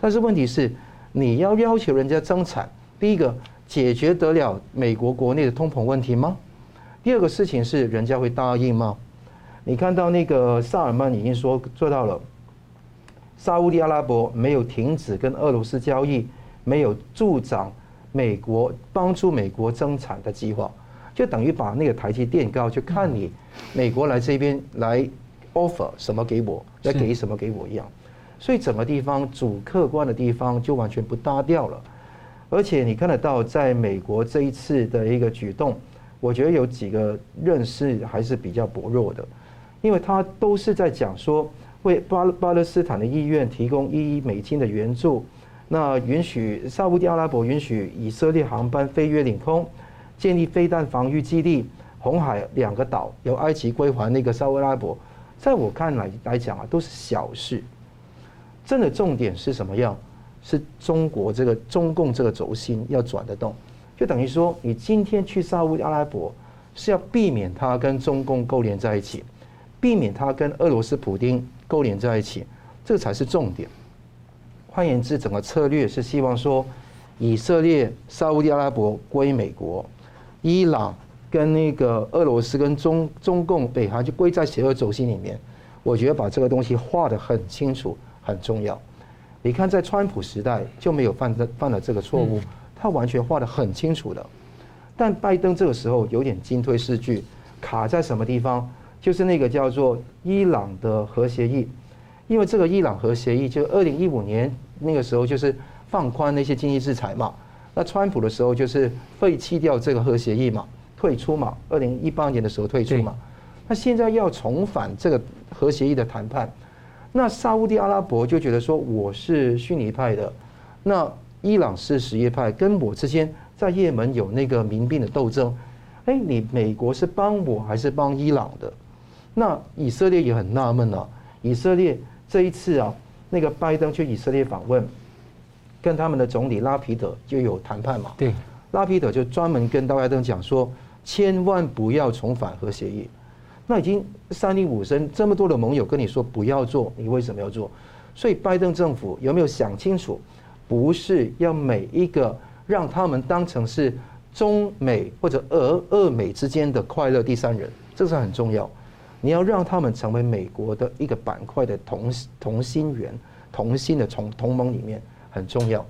但是问题是，你要要求人家增产，第一个解决得了美国国内的通膨问题吗？第二个事情是人家会答应吗？你看到那个萨尔曼已经说做到了，沙乌地阿拉伯没有停止跟俄罗斯交易，没有助长美国帮助美国增产的计划，就等于把那个台阶垫高，就看你美国来这边来 offer 什么给我，来给什么给我一样，所以整个地方主客观的地方就完全不搭调了，而且你看得到在美国这一次的一个举动。我觉得有几个认识还是比较薄弱的，因为他都是在讲说为巴巴勒斯坦的意愿提供一亿美金的援助，那允许沙乌地阿拉伯允许以色列航班飞越领空，建立飞弹防御基地，红海两个岛由埃及归还那个沙乌地阿拉伯，在我看来来讲啊都是小事，真的重点是什么样？是中国这个中共这个轴心要转得动。就等于说，你今天去沙乌阿拉伯是要避免他跟中共勾连在一起，避免他跟俄罗斯普丁勾连在一起，这才是重点。换言之，整个策略是希望说，以色列、沙乌地阿拉伯归美国，伊朗跟那个俄罗斯跟中中共、北韩就归在邪恶轴心里面。我觉得把这个东西画得很清楚很重要。你看，在川普时代就没有犯这犯了这个错误。他完全画得很清楚的，但拜登这个时候有点进退失据，卡在什么地方？就是那个叫做伊朗的核协议，因为这个伊朗核协议就二零一五年那个时候就是放宽那些经济制裁嘛，那川普的时候就是废弃掉这个核协议嘛，退出嘛，二零一八年的时候退出嘛，那现在要重返这个核协议的谈判，那沙乌地阿拉伯就觉得说我是逊尼派的，那。伊朗是什叶派，跟我之间在也门有那个民兵的斗争。哎，你美国是帮我还是帮伊朗的？那以色列也很纳闷啊。以色列这一次啊，那个拜登去以色列访问，跟他们的总理拉皮德就有谈判嘛。对，拉皮德就专门跟拜登讲说，千万不要重返核协议。那已经三令五申，这么多的盟友跟你说不要做，你为什么要做？所以拜登政府有没有想清楚？不是要每一个让他们当成是中美或者俄俄美之间的快乐第三人，这是很重要。你要让他们成为美国的一个板块的同同心圆、同心的同同盟里面很重要。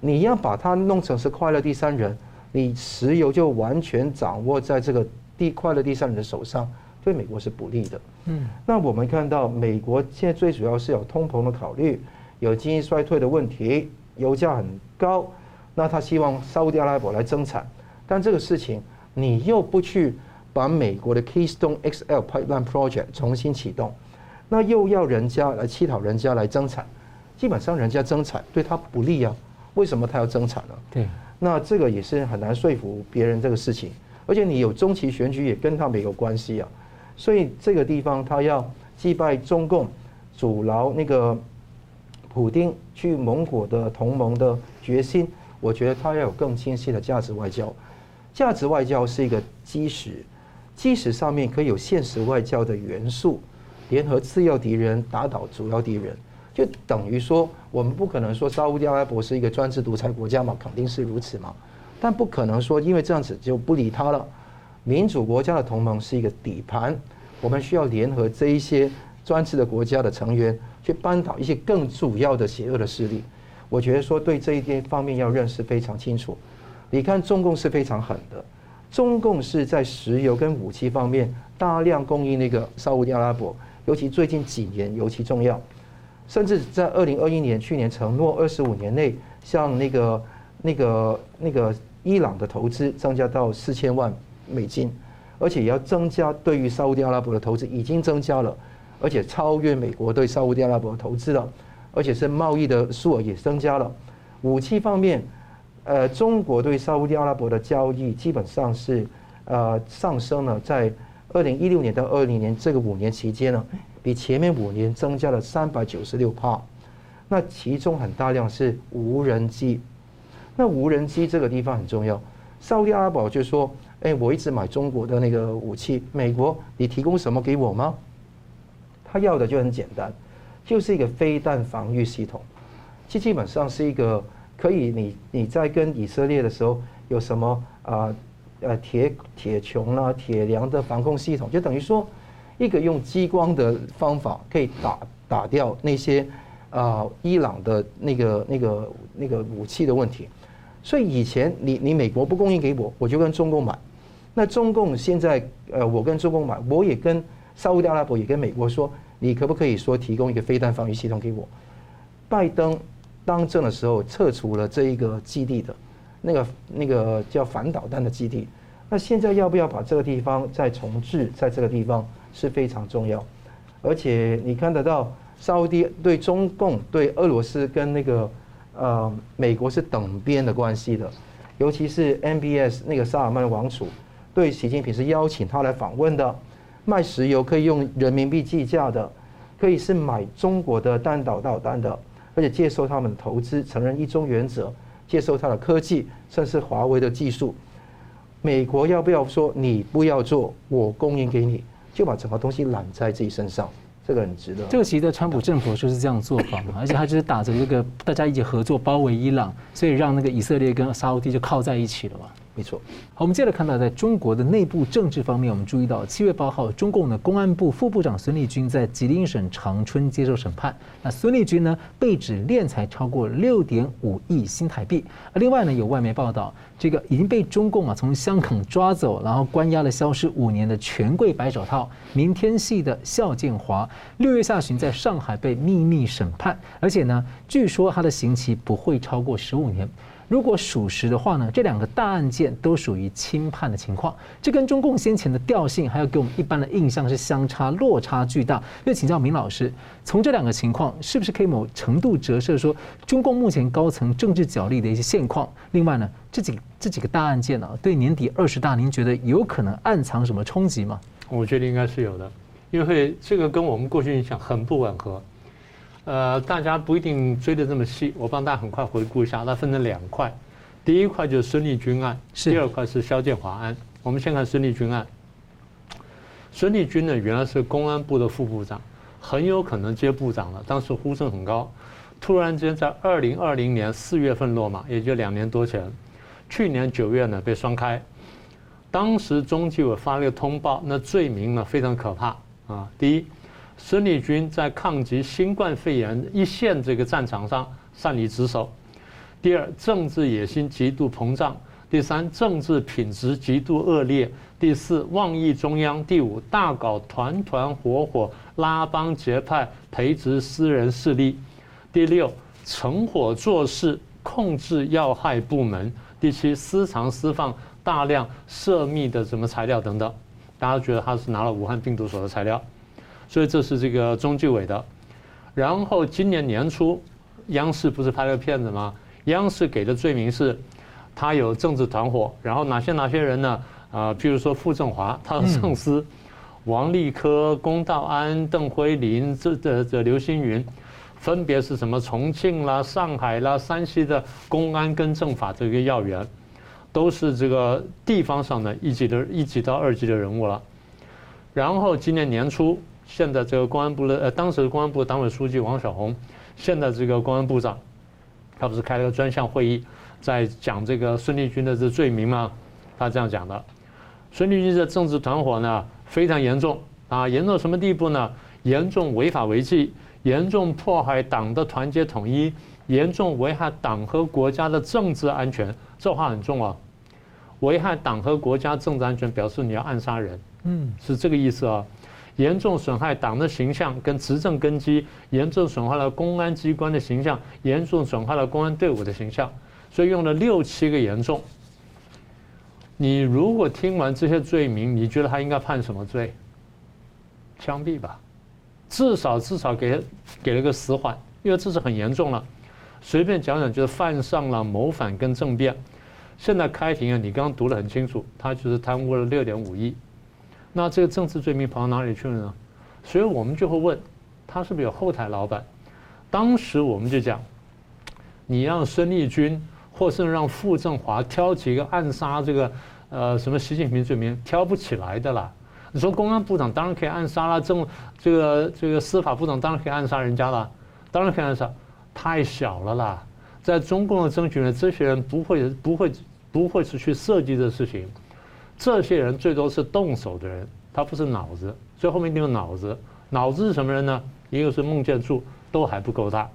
你要把它弄成是快乐第三人，你石油就完全掌握在这个第快乐第三人的手上，对美国是不利的。嗯，那我们看到美国现在最主要是有通膨的考虑，有经济衰退的问题。油价很高，那他希望沙乌地阿拉伯来增产，但这个事情你又不去把美国的 Keystone XL Pipeline Project 重新启动，那又要人家来乞讨人家来增产，基本上人家增产对他不利啊，为什么他要增产呢？对，那这个也是很难说服别人这个事情，而且你有中期选举也跟他没有关系啊，所以这个地方他要击败中共，阻挠那个。普丁去盟国的同盟的决心，我觉得他要有更清晰的价值外交。价值外交是一个基石，即使上面可以有现实外交的元素，联合次要敌人，打倒主要敌人，就等于说，我们不可能说沙乌地阿拉伯是一个专制独裁国家嘛，肯定是如此嘛。但不可能说因为这样子就不理他了。民主国家的同盟是一个底盘，我们需要联合这一些专制的国家的成员。去扳倒一些更主要的邪恶的势力，我觉得说对这一些方面要认识非常清楚。你看中共是非常狠的，中共是在石油跟武器方面大量供应那个沙乌地阿拉伯，尤其最近几年尤其重要，甚至在二零二一年去年承诺二十五年内向那个那个那个伊朗的投资增加到四千万美金，而且要增加对于沙乌地阿拉伯的投资，已经增加了。而且超越美国对沙乌地阿拉伯的投资了，而且是贸易的数额也增加了。武器方面，呃，中国对沙乌地阿拉伯的交易基本上是呃上升了，在二零一六年到二零年这个五年期间呢，比前面五年增加了三百九十六帕。那其中很大量是无人机，那无人机这个地方很重要。沙乌地阿拉伯就说：“哎，我一直买中国的那个武器，美国你提供什么给我吗？”他要的就很简单，就是一个飞弹防御系统，这基本上是一个可以你你在跟以色列的时候有什么啊呃铁铁穹啊铁梁的防空系统，就等于说一个用激光的方法可以打打掉那些啊伊朗的那个那个那个武器的问题。所以以前你你美国不供应给我，我就跟中共买。那中共现在呃我跟中共买，我也跟沙乌地阿拉伯也跟美国说。你可不可以说提供一个飞弹防御系统给我？拜登当政的时候撤除了这一个基地的，那个那个叫反导弹的基地。那现在要不要把这个地方再重置？在这个地方是非常重要。而且你看得到，沙乌地对中共、对俄罗斯跟那个呃美国是等边的关系的。尤其是 MBS 那个萨尔曼王储对习近平是邀请他来访问的。卖石油可以用人民币计价的，可以是买中国的弹道导弹的，而且接受他们的投资，承认一中原则，接受他的科技，甚至华为的技术。美国要不要说你不要做，我供应给你，就把整个东西揽在自己身上？这个很值得。这个其实川普政府就是这样做法嘛，而且他就是打着这个大家一起合作包围伊朗，所以让那个以色列跟沙乌地就靠在一起了嘛。没错，好，我们接着看到，在中国的内部政治方面，我们注意到七月八号，中共的公安部副部长孙立军在吉林省长春接受审判。那孙立军呢，被指敛财超过六点五亿新台币。而另外呢，有外媒报道，这个已经被中共啊从香港抓走，然后关押了消失五年的权贵白手套明天系的肖建华，六月下旬在上海被秘密审判，而且呢，据说他的刑期不会超过十五年。如果属实的话呢，这两个大案件都属于轻判的情况，这跟中共先前的调性还有给我们一般的印象是相差落差巨大。所以请教明老师，从这两个情况是不是可以某程度折射说中共目前高层政治角力的一些现况？另外呢，这几这几个大案件呢、对年底二十大，您觉得有可能暗藏什么冲击吗？我觉得应该是有的，因为这个跟我们过去印象很不吻合。呃，大家不一定追得这么细，我帮大家很快回顾一下，它分成两块，第一块就是孙立军案，第二块是肖建华案。我们先看孙立军案。孙立军呢，原来是公安部的副部长，很有可能接部长了，当时呼声很高。突然间在二零二零年四月份落马，也就两年多前，去年九月呢被双开。当时中纪委发了一个通报，那罪名呢非常可怕啊，第一。孙立军在抗击新冠肺炎一线这个战场上擅离职守。第二，政治野心极度膨胀。第三，政治品质极度恶劣。第四，妄议中央。第五，大搞团团伙伙拉帮结派，培植私人势力。第六，成伙做事，控制要害部门。第七，私藏私放大量涉密的什么材料等等。大家觉得他是拿了武汉病毒所的材料。所以这是这个中纪委的，然后今年年初，央视不是拍了片子吗？央视给的罪名是，他有政治团伙，然后哪些哪些人呢？啊，譬如说傅政华，他的上司，王立科、龚道安、邓辉林，这这这刘星云，分别是什么重庆啦、上海啦、山西的公安跟政法这个要员，都是这个地方上的一级的一级到二级的人物了。然后今年年初。现在这个公安部的呃，当时的公安部党委书记王小红，现在这个公安部长，他不是开了个专项会议，在讲这个孙立军的这罪名吗？他这样讲的：孙立军的政治团伙呢非常严重啊，严重到什么地步呢？严重违法违纪，严重破坏党的团结统一，严重危害党和国家的政治安全。这话很重啊，危害党和国家政治安全，表示你要暗杀人，嗯，是这个意思啊。严重损害党的形象跟执政根基，严重损害了公安机关的形象，严重损害了公安队伍的形象，所以用了六七个严重。你如果听完这些罪名，你觉得他应该判什么罪？枪毙吧，至少至少给给了个死缓，因为这是很严重了。随便讲讲就是犯上了谋反跟政变。现在开庭啊，你刚刚读得很清楚，他就是贪污了六点五亿。那这个政治罪名跑到哪里去了呢？所以我们就会问，他是不是有后台老板？当时我们就讲，你让孙立军或是让傅政华挑几个暗杀这个呃什么习近平罪名，挑不起来的啦。你说公安部长当然可以暗杀了，政这个这个司法部长当然可以暗杀人家了，当然可以暗杀，太小了啦。在中共的政局呢，这些人不会不会不会是去设计这事情，这些人最多是动手的人，他不是脑子，所以后面一定有脑子。脑子是什么人呢？一个是孟建柱，都还不够大，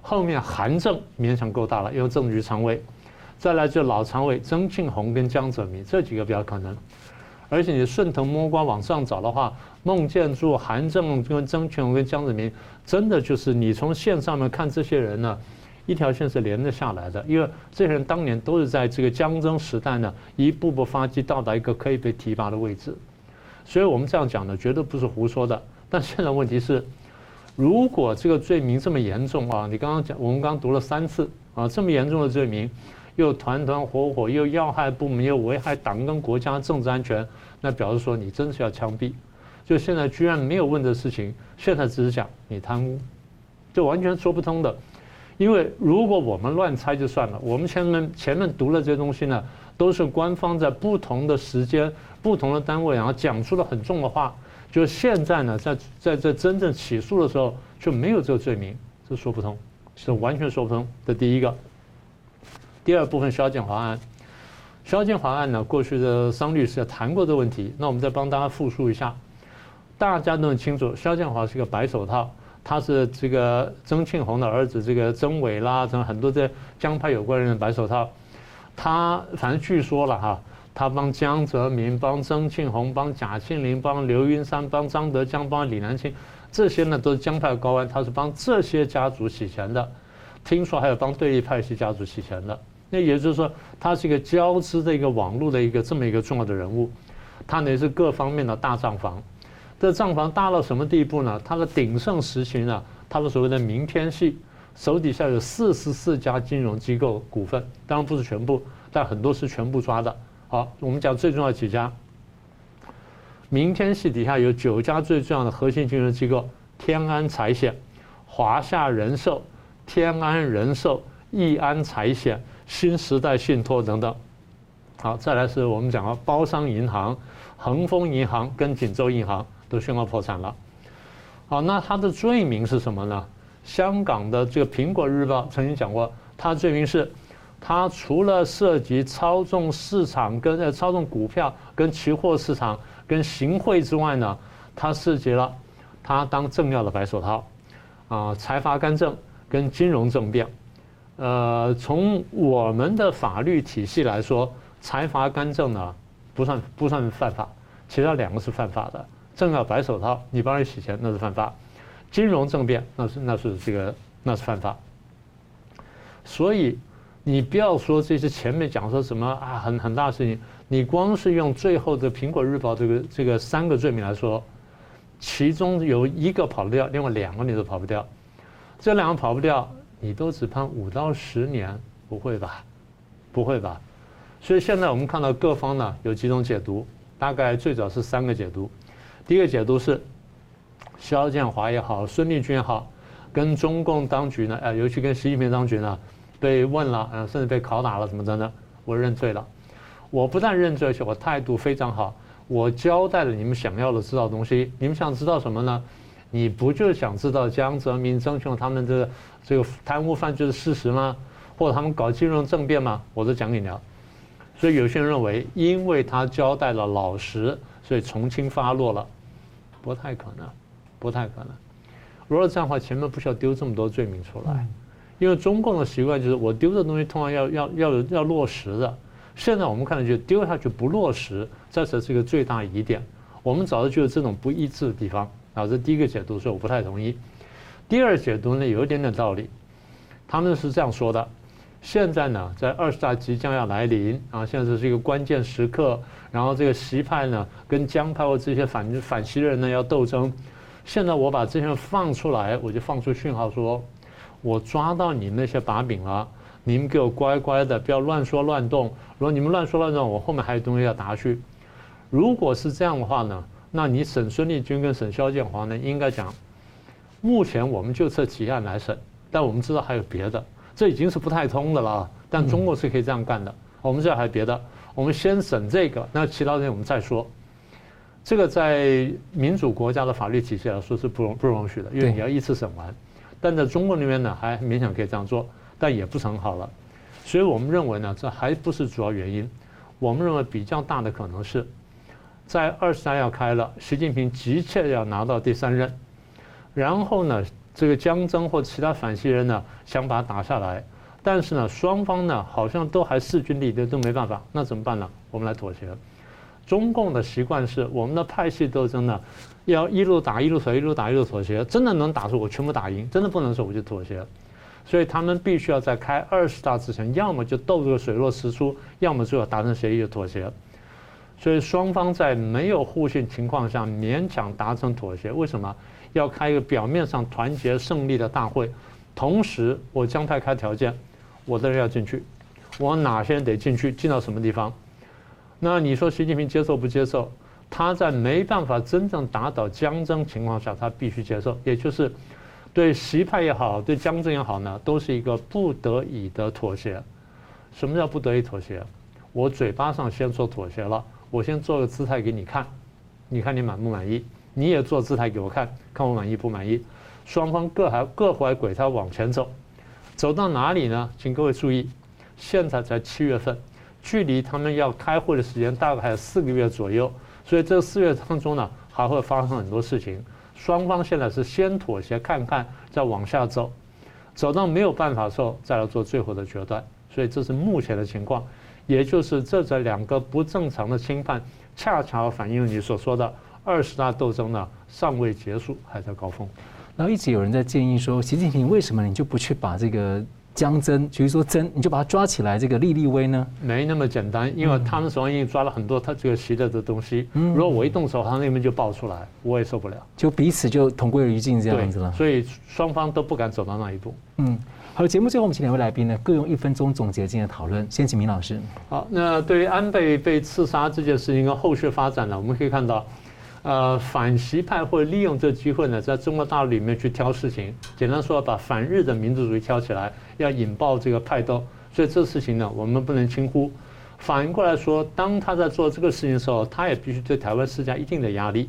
后面韩正勉强够大了，因为政治局常委，再来就老常委曾庆红跟江泽民这几个比较可能。而且你顺藤摸瓜往上找的话，孟建柱、韩正跟曾庆红跟江泽民，真的就是你从线上面看这些人呢，一条线是连着下来的，因为这些人当年都是在这个江曾时代呢，一步步发迹到达一个可以被提拔的位置，所以我们这样讲呢，绝对不是胡说的。但现在问题是，如果这个罪名这么严重啊，你刚刚讲，我们刚刚读了三次啊，这么严重的罪名，又团团伙伙，又要害部门，又危害党跟国家政治安全，那表示说你真是要枪毙。就现在居然没有问的事情，现在只是讲你贪污，就完全说不通的。因为如果我们乱猜就算了，我们前面前面读了这些东西呢，都是官方在不同的时间、不同的单位，然后讲出了很重的话。就现在呢，在在这真正起诉的时候，就没有这个罪名，这说不通，是完全说不通。这第一个。第二部分，肖建华案，肖建华案呢，过去的桑律师也谈过这个问题，那我们再帮大家复述一下，大家都很清楚，肖建华是个白手套。他是这个曾庆红的儿子，这个曾伟啦，等很多这江派有关人的白手套。他反正据说了哈，他帮江泽民、帮曾庆红、帮贾庆林、帮刘云山、帮张德江、帮李南清，这些呢都是江派的高官，他是帮这些家族洗钱的。听说还有帮对立派系家族洗钱的。那也就是说，他是一个交织的一个网络的一个这么一个重要的人物。他呢是各方面的大账房。这账房大到什么地步呢？它的鼎盛时期呢，他的所谓的明天系手底下有四十四家金融机构股份，当然不是全部，但很多是全部抓的。好，我们讲最重要几家。明天系底下有九家最重要的核心金融机构：天安财险、华夏人寿、天安人寿、易安财险、新时代信托等等。好，再来是我们讲了包商银行、恒丰银行跟锦州银行。都宣告破产了。好，那他的罪名是什么呢？香港的这个《苹果日报》曾经讲过，他罪名是，他除了涉及操纵市场、跟呃操纵股票、跟期货市场、跟行贿之外呢，他涉及了他当政要的白手套，啊，财阀干政跟金融政变。呃，从我们的法律体系来说，财阀干政呢不算不算犯法，其他两个是犯法的。正要白手套，你帮人洗钱那是犯法；金融政变那是那是这个那是犯法。所以你不要说这些前面讲说什么啊很很大的事情，你光是用最后的《苹果日报》这个这个三个罪名来说，其中有一个跑不掉，另外两个你都跑不掉。这两个跑不掉，你都只判五到十年，不会吧？不会吧？所以现在我们看到各方呢有几种解读，大概最早是三个解读。第一个解读是，肖建华也好，孙立军也好，跟中共当局呢，呃，尤其跟习近平当局呢，被问了，呃，甚至被拷打了，什么的呢？我认罪了。我不但认罪，而且我态度非常好，我交代了你们想要的知道东西。你们想知道什么呢？你不就是想知道江泽民、曾庆他们的这个贪污犯罪的事实吗？或者他们搞金融政变吗？我都讲给你了。所以有些人认为，因为他交代了老实，所以从轻发落了。不太可能，不太可能。如果这样的话，前面不需要丢这么多罪名出来，因为中共的习惯就是我丢的东西通常要要要要落实的。现在我们看到就丢下去不落实，这才是一个最大疑点。我们找的就是这种不一致的地方啊。这第一个解读，所以我不太同意。第二解读呢，有一点点道理。他们是这样说的：现在呢，在二十大即将要来临啊，现在这是一个关键时刻。然后这个习派呢，跟江派或这些反反习的人呢要斗争。现在我把这些人放出来，我就放出讯号说，我抓到你那些把柄了，你们给我乖乖的，不要乱说乱动。如果你们乱说乱动，我后面还有东西要答去。如果是这样的话呢，那你审孙立军跟审萧建华呢，应该讲，目前我们就这几案来审，但我们知道还有别的，这已经是不太通的了。但中国是可以这样干的。嗯、我们这还有别的，我们先审这个，那其他东西我们再说。这个在民主国家的法律体系来说是不容不容许的，因为你要一次审完。但在中国那边呢，还勉强可以这样做，但也不是很好了。所以我们认为呢，这还不是主要原因。我们认为比较大的可能是，在二十大要开了，习近平急切要拿到第三任，然后呢，这个江增或其他反西人呢想把它打下来，但是呢，双方呢好像都还势均力敌，都没办法，那怎么办呢？我们来妥协。中共的习惯是，我们的派系斗争呢，要一路打一路妥协，一路打一路妥协，真的能打出我全部打赢，真的不能说我就妥协。所以他们必须要在开二十大之前，要么就斗这个水落石出，要么最后达成协议就妥协。所以双方在没有互信情况下勉强达成妥协。为什么要开一个表面上团结胜利的大会？同时，我将派开条件，我的人要进去，我哪些人得进去，进到什么地方？那你说习近平接受不接受？他在没办法真正打倒江增情况下，他必须接受，也就是。对习派也好，对江增也好呢，都是一个不得已的妥协。什么叫不得已妥协？我嘴巴上先说妥协了，我先做个姿态给你看，你看你满不满意？你也做姿态给我看，看我满意不满意？双方各还各怀鬼胎往前走，走到哪里呢？请各位注意，现在才七月份，距离他们要开会的时间大概还有四个月左右，所以这四月当中呢，还会发生很多事情。双方现在是先妥协看看，再往下走，走到没有办法的时候，再来做最后的决断。所以这是目前的情况，也就是这这两个不正常的侵犯，恰巧反映你所说的二十大斗争呢，尚未结束，还在高峰。然后一直有人在建议说，习近平为什么你就不去把这个？江真，就是说真，你就把他抓起来，这个立立威呢？没那么简单，因为他们手上已经抓了很多他这个习的的东西。嗯，如果我一动手，他那边就爆出来，我也受不了。就彼此就同归于尽这样子了。所以双方都不敢走到那一步。嗯，好了，节目最后我们请两位来宾呢，各用一分钟总结今天的讨论。先请明老师。好，那对于安倍被刺杀这件事情跟后续发展呢，我们可以看到。呃，反习派会利用这机会呢，在中国大陆里面去挑事情。简单说，把反日的民族主义挑起来，要引爆这个派斗。所以这事情呢，我们不能轻忽。反过来说，当他在做这个事情的时候，他也必须对台湾施加一定的压力。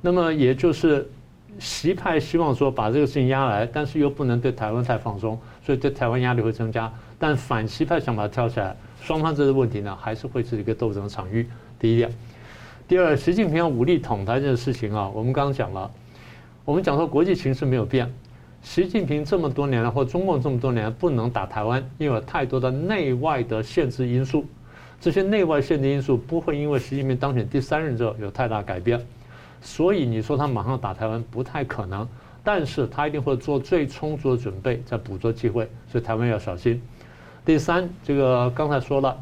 那么，也就是习派希望说把这个事情压来，但是又不能对台湾太放松，所以对台湾压力会增加。但反习派想把它挑起来，双方这个问题呢，还是会是一个斗争场域。第一点。第二，习近平要武力统台这件事情啊，我们刚刚讲了，我们讲说国际形势没有变，习近平这么多年来或中共这么多年不能打台湾，因为有太多的内外的限制因素，这些内外限制因素不会因为习近平当选第三任之后有太大改变，所以你说他马上打台湾不太可能，但是他一定会做最充足的准备，再捕捉机会，所以台湾要小心。第三，这个刚才说了。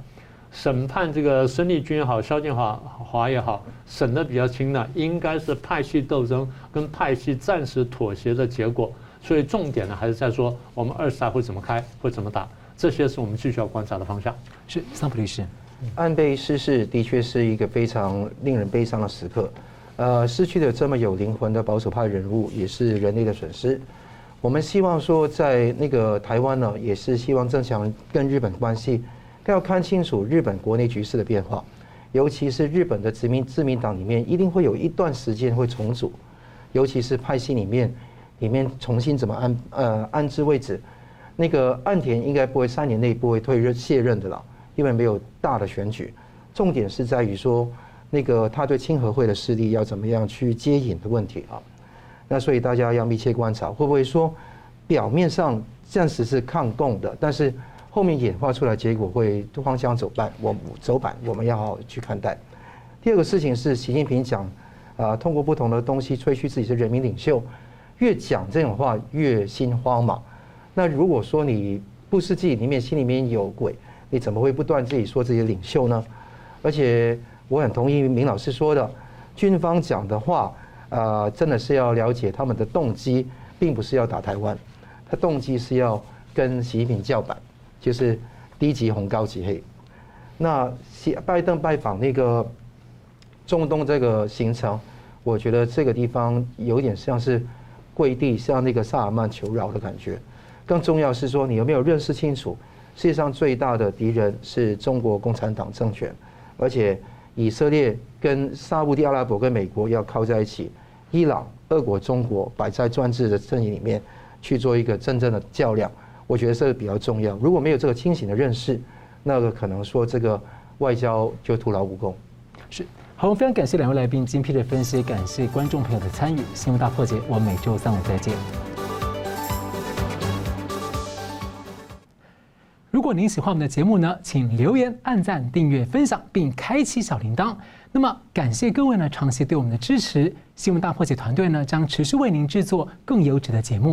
审判这个孙立军也好，萧建华华也好，审得比较轻的，应该是派系斗争跟派系暂时妥协的结果。所以重点呢，还是在说我们二十大会怎么开，会怎么打，这些是我们继续要观察的方向。是桑普律师，安倍逝世的确是一个非常令人悲伤的时刻。呃，失去了这么有灵魂的保守派人物，也是人类的损失。我们希望说，在那个台湾呢，也是希望增强跟日本关系。要看清楚日本国内局势的变化，尤其是日本的殖民自民党里面，一定会有一段时间会重组，尤其是派系里面，里面重新怎么安呃安置位置。那个岸田应该不会三年内不会退任卸任的了，因为没有大的选举。重点是在于说，那个他对亲和会的势力要怎么样去接引的问题啊。那所以大家要密切观察，会不会说表面上暂时是抗共的，但是。后面演化出来结果会方向走板，我走板，我们要去看待。第二个事情是习近平讲，啊，通过不同的东西吹嘘自己是人民领袖，越讲这种话越心慌嘛。那如果说你不是自己里面心里面有鬼，你怎么会不断自己说自己的领袖呢？而且我很同意明老师说的，军方讲的话，啊，真的是要了解他们的动机，并不是要打台湾，他动机是要跟习近平叫板。就是低级红高级黑，那拜登拜访那个中东这个行程，我觉得这个地方有点像是跪地向那个萨尔曼求饶的感觉。更重要是说，你有没有认识清楚世界上最大的敌人是中国共产党政权，而且以色列跟沙乌地阿拉伯跟美国要靠在一起，伊朗、俄国、中国摆在专制的阵营里面去做一个真正的较量，我觉得这个比较重要。如果没有这个清醒的认识，那个可能说这个外交就徒劳无功。是，好，非常感谢两位来宾精辟的分析，感谢观众朋友的参与。新闻大破解，我们每周三五再见。如果您喜欢我们的节目呢，请留言、按赞、订阅、分享，并开启小铃铛。那么，感谢各位呢长期对我们的支持。新闻大破解团队呢将持续为您制作更优质的节目。